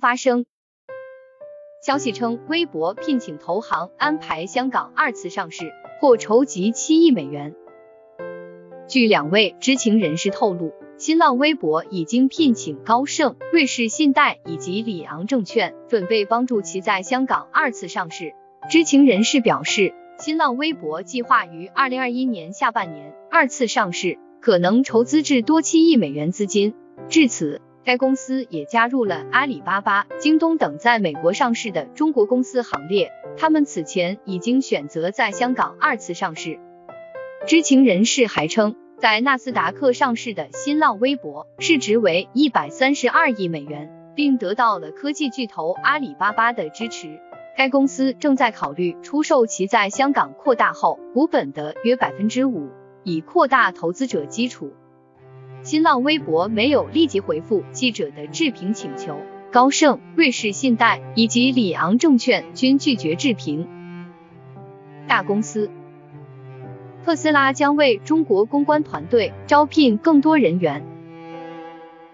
发生。消息称，微博聘请投行安排香港二次上市，或筹集七亿美元。据两位知情人士透露，新浪微博已经聘请高盛、瑞士信贷以及里昂证券，准备帮助其在香港二次上市。知情人士表示，新浪微博计划于二零二一年下半年二次上市，可能筹资至多七亿美元资金。至此，该公司也加入了阿里巴巴、京东等在美国上市的中国公司行列。他们此前已经选择在香港二次上市。知情人士还称，在纳斯达克上市的新浪微博市值为一百三十二亿美元，并得到了科技巨头阿里巴巴的支持。该公司正在考虑出售其在香港扩大后股本的约百分之五，以扩大投资者基础。新浪微博没有立即回复记者的置评请求，高盛、瑞士信贷以及里昂证券均拒绝置评。大公司。特斯拉将为中国公关团队招聘更多人员。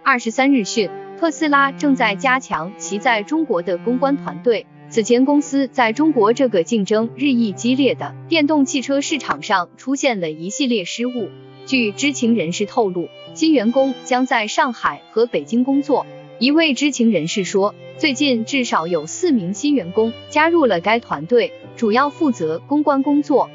二十三日讯，特斯拉正在加强其在中国的公关团队。此前，公司在中国这个竞争日益激烈的电动汽车市场上出现了一系列失误。据知情人士透露，新员工将在上海和北京工作。一位知情人士说，最近至少有四名新员工加入了该团队，主要负责公关工作。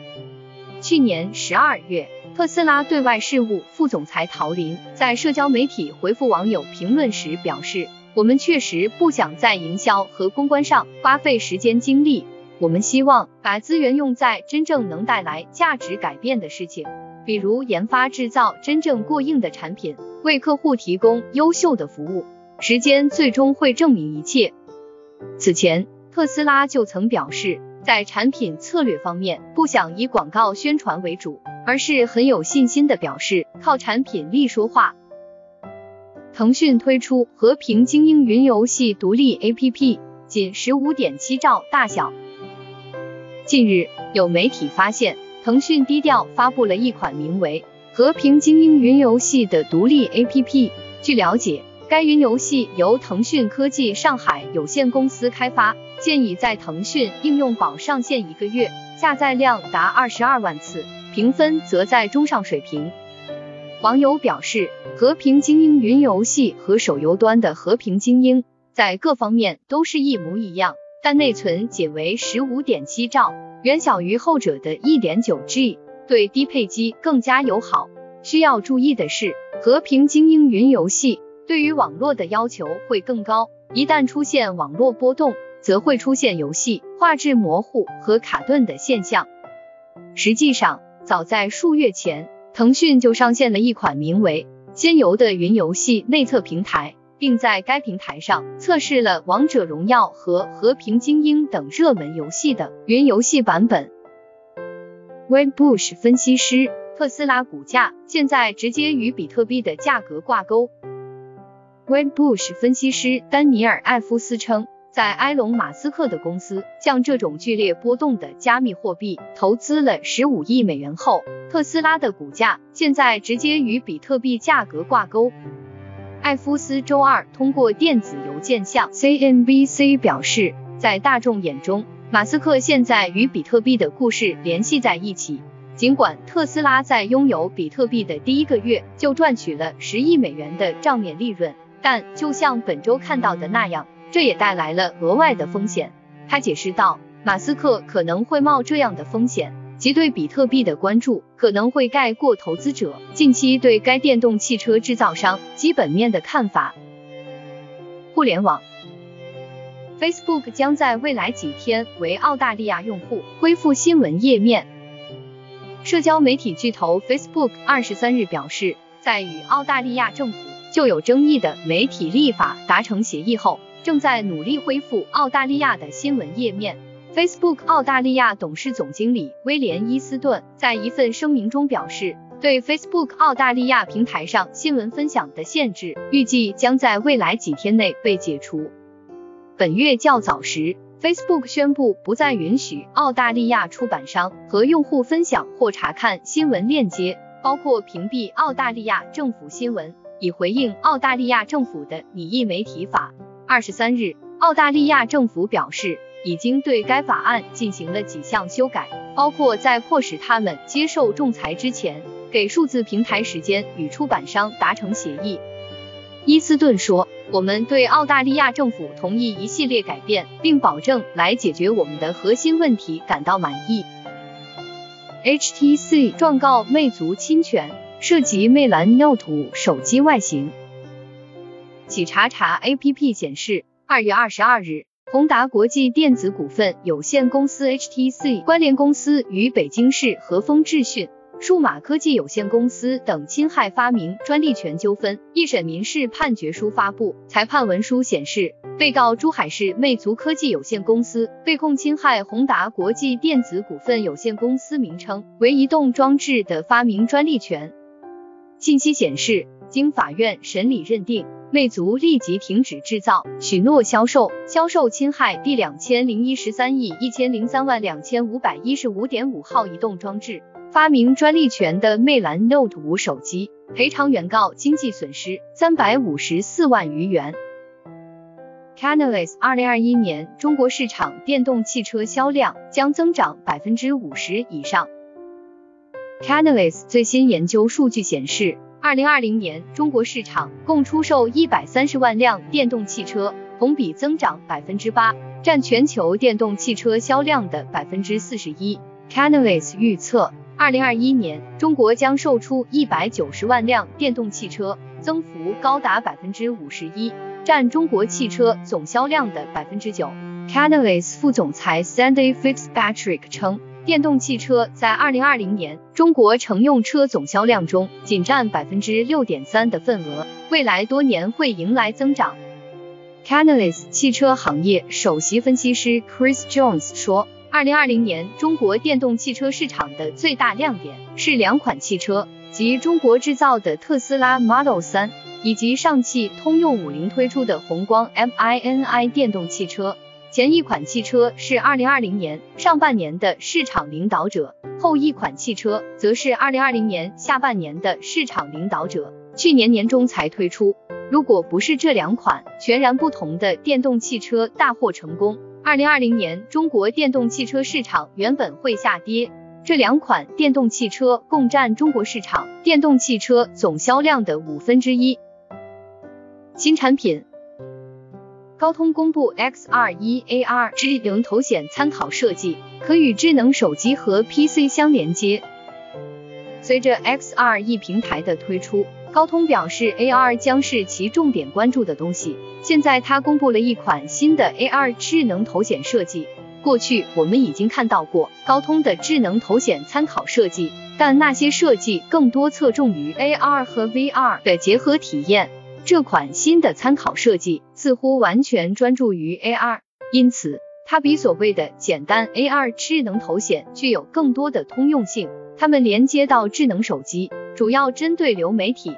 去年十二月，特斯拉对外事务副总裁陶林在社交媒体回复网友评论时表示：“我们确实不想在营销和公关上花费时间精力，我们希望把资源用在真正能带来价值改变的事情，比如研发制造真正过硬的产品，为客户提供优秀的服务。时间最终会证明一切。”此前，特斯拉就曾表示。在产品策略方面，不想以广告宣传为主，而是很有信心的表示靠产品力说话。腾讯推出和平精英云游戏独立 APP，仅十五点七兆大小。近日，有媒体发现，腾讯低调发布了一款名为和平精英云游戏的独立 APP。据了解，该云游戏由腾讯科技上海有限公司开发。建议在腾讯应用宝上线一个月，下载量达二十二万次，评分则在中上水平。网友表示，和平精英云游戏和手游端的和平精英在各方面都是一模一样，但内存仅为十五点七兆，远小于后者的一点九 G，对低配机更加友好。需要注意的是，和平精英云游戏对于网络的要求会更高，一旦出现网络波动。则会出现游戏画质模糊和卡顿的现象。实际上，早在数月前，腾讯就上线了一款名为“仙游”的云游戏内测平台，并在该平台上测试了《王者荣耀》和《和平精英》等热门游戏的云游戏版本。Wedbush 分析师：特斯拉股价现在直接与比特币的价格挂钩。Wedbush 分析师丹尼尔·艾夫斯称。在埃隆·马斯克的公司向这种剧烈波动的加密货币投资了十五亿美元后，特斯拉的股价现在直接与比特币价格挂钩。艾夫斯周二通过电子邮件向 CNBC 表示，在大众眼中，马斯克现在与比特币的故事联系在一起。尽管特斯拉在拥有比特币的第一个月就赚取了十亿美元的账面利润，但就像本周看到的那样。这也带来了额外的风险，他解释道，马斯克可能会冒这样的风险，即对比特币的关注可能会盖过投资者近期对该电动汽车制造商基本面的看法。互联网，Facebook 将在未来几天为澳大利亚用户恢复新闻页面。社交媒体巨头 Facebook 二十三日表示，在与澳大利亚政府就有争议的媒体立法达成协议后。正在努力恢复澳大利亚的新闻页面。Facebook 澳大利亚董事总经理威廉伊斯顿在一份声明中表示，对 Facebook 澳大利亚平台上新闻分享的限制预计将在未来几天内被解除。本月较早时，Facebook 宣布不再允许澳大利亚出版商和用户分享或查看新闻链接，包括屏蔽澳大利亚政府新闻，以回应澳大利亚政府的拟议媒体法。二十三日，澳大利亚政府表示，已经对该法案进行了几项修改，包括在迫使他们接受仲裁之前，给数字平台时间与出版商达成协议。伊斯顿说：“我们对澳大利亚政府同意一系列改变，并保证来解决我们的核心问题感到满意。” HTC 状告魅族侵权，涉及魅蓝 Note 5手机外形。企查查 APP 显示，二月二十二日，宏达国际电子股份有限公司 HTC 关联公司与北京市和风智讯。数码科技有限公司等侵害发明专利权纠纷一审民事判决书发布。裁判文书显示，被告珠海市魅族科技有限公司被控侵害宏达国际电子股份有限公司名称为移动装置的发明专利权。信息显示，经法院审理认定，魅族立即停止制造、许诺销售、销售侵害第两千零一十三亿一千零三万两千五百一十五点五号移动装置。发明专利权的魅蓝 Note 5手机赔偿原告经济损失三百五十四万余元。Canalys 二零二一年中国市场电动汽车销量将增长百分之五十以上。Canalys 最新研究数据显示，二零二零年中国市场共出售一百三十万辆电动汽车，同比增长百分之八，占全球电动汽车销量的百分之四十一。Canalys 预测。二零二一年，中国将售出一百九十万辆电动汽车，增幅高达百分之五十一，占中国汽车总销量的百分之九。Canalys 副总裁 Sandy Fitzpatrick 称，电动汽车在二零二零年中国乘用车总销量中仅占百分之六点三的份额，未来多年会迎来增长。Canalys 汽车行业首席分析师 Chris Jones 说。二零二零年，中国电动汽车市场的最大亮点是两款汽车，即中国制造的特斯拉 Model 3，以及上汽通用五菱推出的宏光 MINI 电动汽车。前一款汽车是二零二零年上半年的市场领导者，后一款汽车则是二零二零年下半年的市场领导者，去年年中才推出。如果不是这两款全然不同的电动汽车大获成功，二零二零年，中国电动汽车市场原本会下跌。这两款电动汽车共占中国市场电动汽车总销量的五分之一。新产品，高通公布 X21 AR 智能头显参考设计，可与智能手机和 PC 相连接。随着 X21 平台的推出，高通表示 AR 将是其重点关注的东西。现在，它公布了一款新的 AR 智能头显设计。过去我们已经看到过高通的智能头显参考设计，但那些设计更多侧重于 AR 和 VR 的结合体验。这款新的参考设计似乎完全专注于 AR，因此它比所谓的简单 AR 智能头显具有更多的通用性。它们连接到智能手机，主要针对流媒体。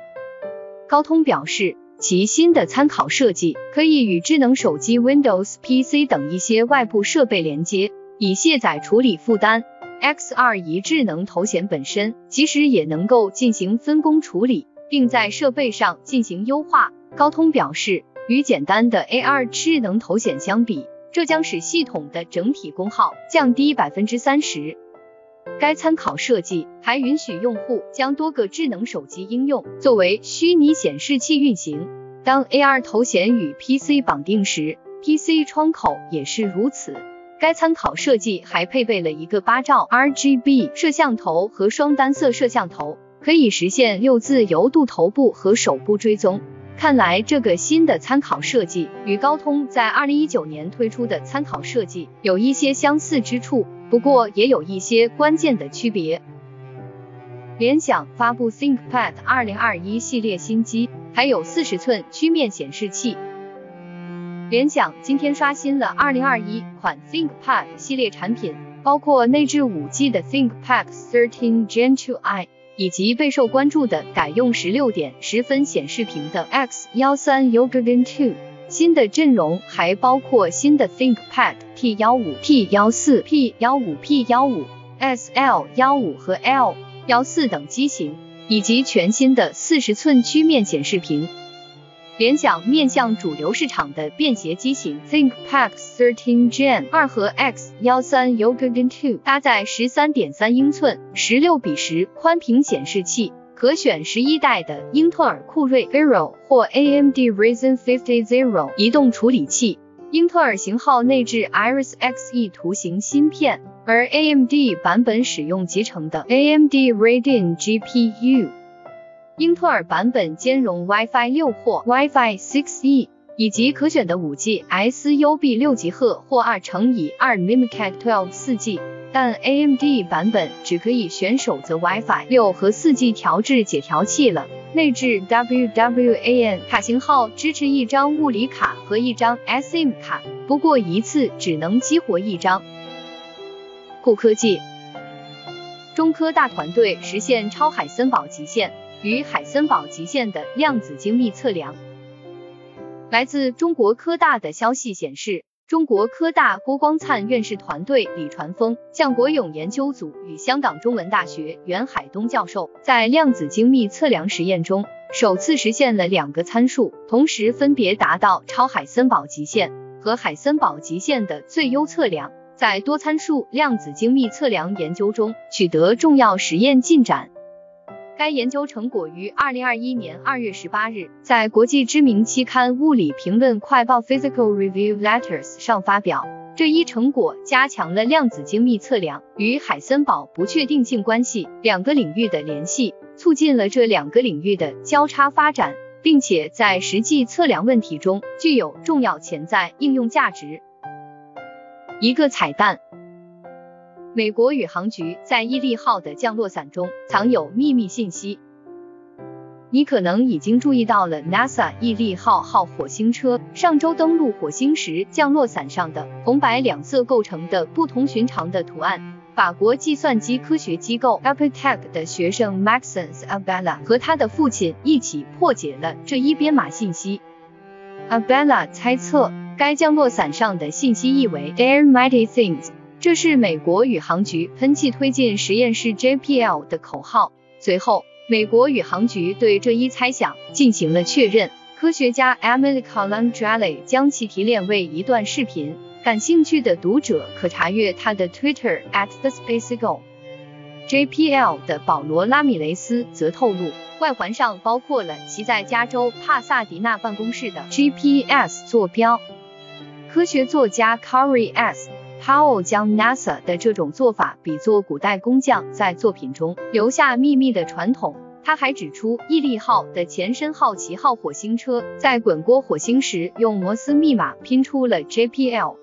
高通表示。其新的参考设计可以与智能手机、Windows PC 等一些外部设备连接，以卸载处理负担。X21 智能头显本身其实也能够进行分工处理，并在设备上进行优化。高通表示，与简单的 AR 智能头显相比，这将使系统的整体功耗降低百分之三十。该参考设计还允许用户将多个智能手机应用作为虚拟显示器运行。当 AR 头显与 PC 绑定时，PC 窗口也是如此。该参考设计还配备了一个八兆 RGB 摄像头和双单色摄像头，可以实现六自由度头部和手部追踪。看来这个新的参考设计与高通在二零一九年推出的参考设计有一些相似之处。不过也有一些关键的区别。联想发布 ThinkPad 2021系列新机，还有四十寸曲面显示器。联想今天刷新了2021款 ThinkPad 系列产品，包括内置 5G 的 ThinkPad 13 Gen 2i，以及备受关注的改用十六点十分显示屏的 X 幺三 Yoga Gen 2。新的阵容还包括新的 ThinkPad T 幺五、T 幺四、P 幺五、P 幺五、SL 幺五和 L 幺四等机型，以及全新的四十寸曲面显示屏。联想面向主流市场的便携机型 ThinkPad 13 Gen 2和 X13 Yoga Gen 2搭载13.3英寸16比10宽屏显示器，可选十一代的英特尔酷睿 Vero 或 AMD Ryzen 50移动处理器。英特尔型号内置 Iris Xe 图形芯片，而 AMD 版本使用集成的 AMD Radeon GPU。英特尔版本兼容 WiFi 六或 WiFi 6E，以及可选的 5G SUB 六级赫或二乘以二 MMC 12 4G，但 AMD 版本只可以选手则 WiFi 六和 4G 调制解调器了。内置 WWAN 卡型号支持一张物理卡和一张 SIM 卡，不过一次只能激活一张。酷科技，中科大团队实现超海森堡极限与海森堡极限的量子精密测量。来自中国科大的消息显示。中国科大郭光灿院士团队李传峰、向国勇研究组与香港中文大学袁海东教授在量子精密测量实验中，首次实现了两个参数同时分别达到超海森堡极限和海森堡极限的最优测量，在多参数量子精密测量研究中取得重要实验进展。该研究成果于二零二一年二月十八日在国际知名期刊《物理评论快报》（Physical Review Letters） 上发表。这一成果加强了量子精密测量与海森堡不确定性关系两个领域的联系，促进了这两个领域的交叉发展，并且在实际测量问题中具有重要潜在应用价值。一个彩蛋。美国宇航局在毅力号的降落伞中藏有秘密信息。你可能已经注意到了，NASA 毅力号号火星车上周登陆火星时，降落伞上的红白两色构成的不同寻常的图案。法国计算机科学机构 a p e t e c 的学生 Maxence Abella 和他的父亲一起破解了这一编码信息。Abella 猜测，该降落伞上的信息意为 Air Mighty Things。这是美国宇航局喷气推进实验室 JPL 的口号。随后，美国宇航局对这一猜想进行了确认。科学家 Emily Colandrelli 将其提炼为一段视频，感兴趣的读者可查阅他的 Twitter at the Space Go。JPL 的保罗拉米雷斯则透露，外环上包括了其在加州帕萨迪纳办公室的 GPS 坐标。科学作家 Corey S。卡欧将 NASA 的这种做法比作古代工匠在作品中留下秘密的传统。他还指出，毅力号的前身好奇号火星车在滚过火星时用摩斯密码拼出了 JPL。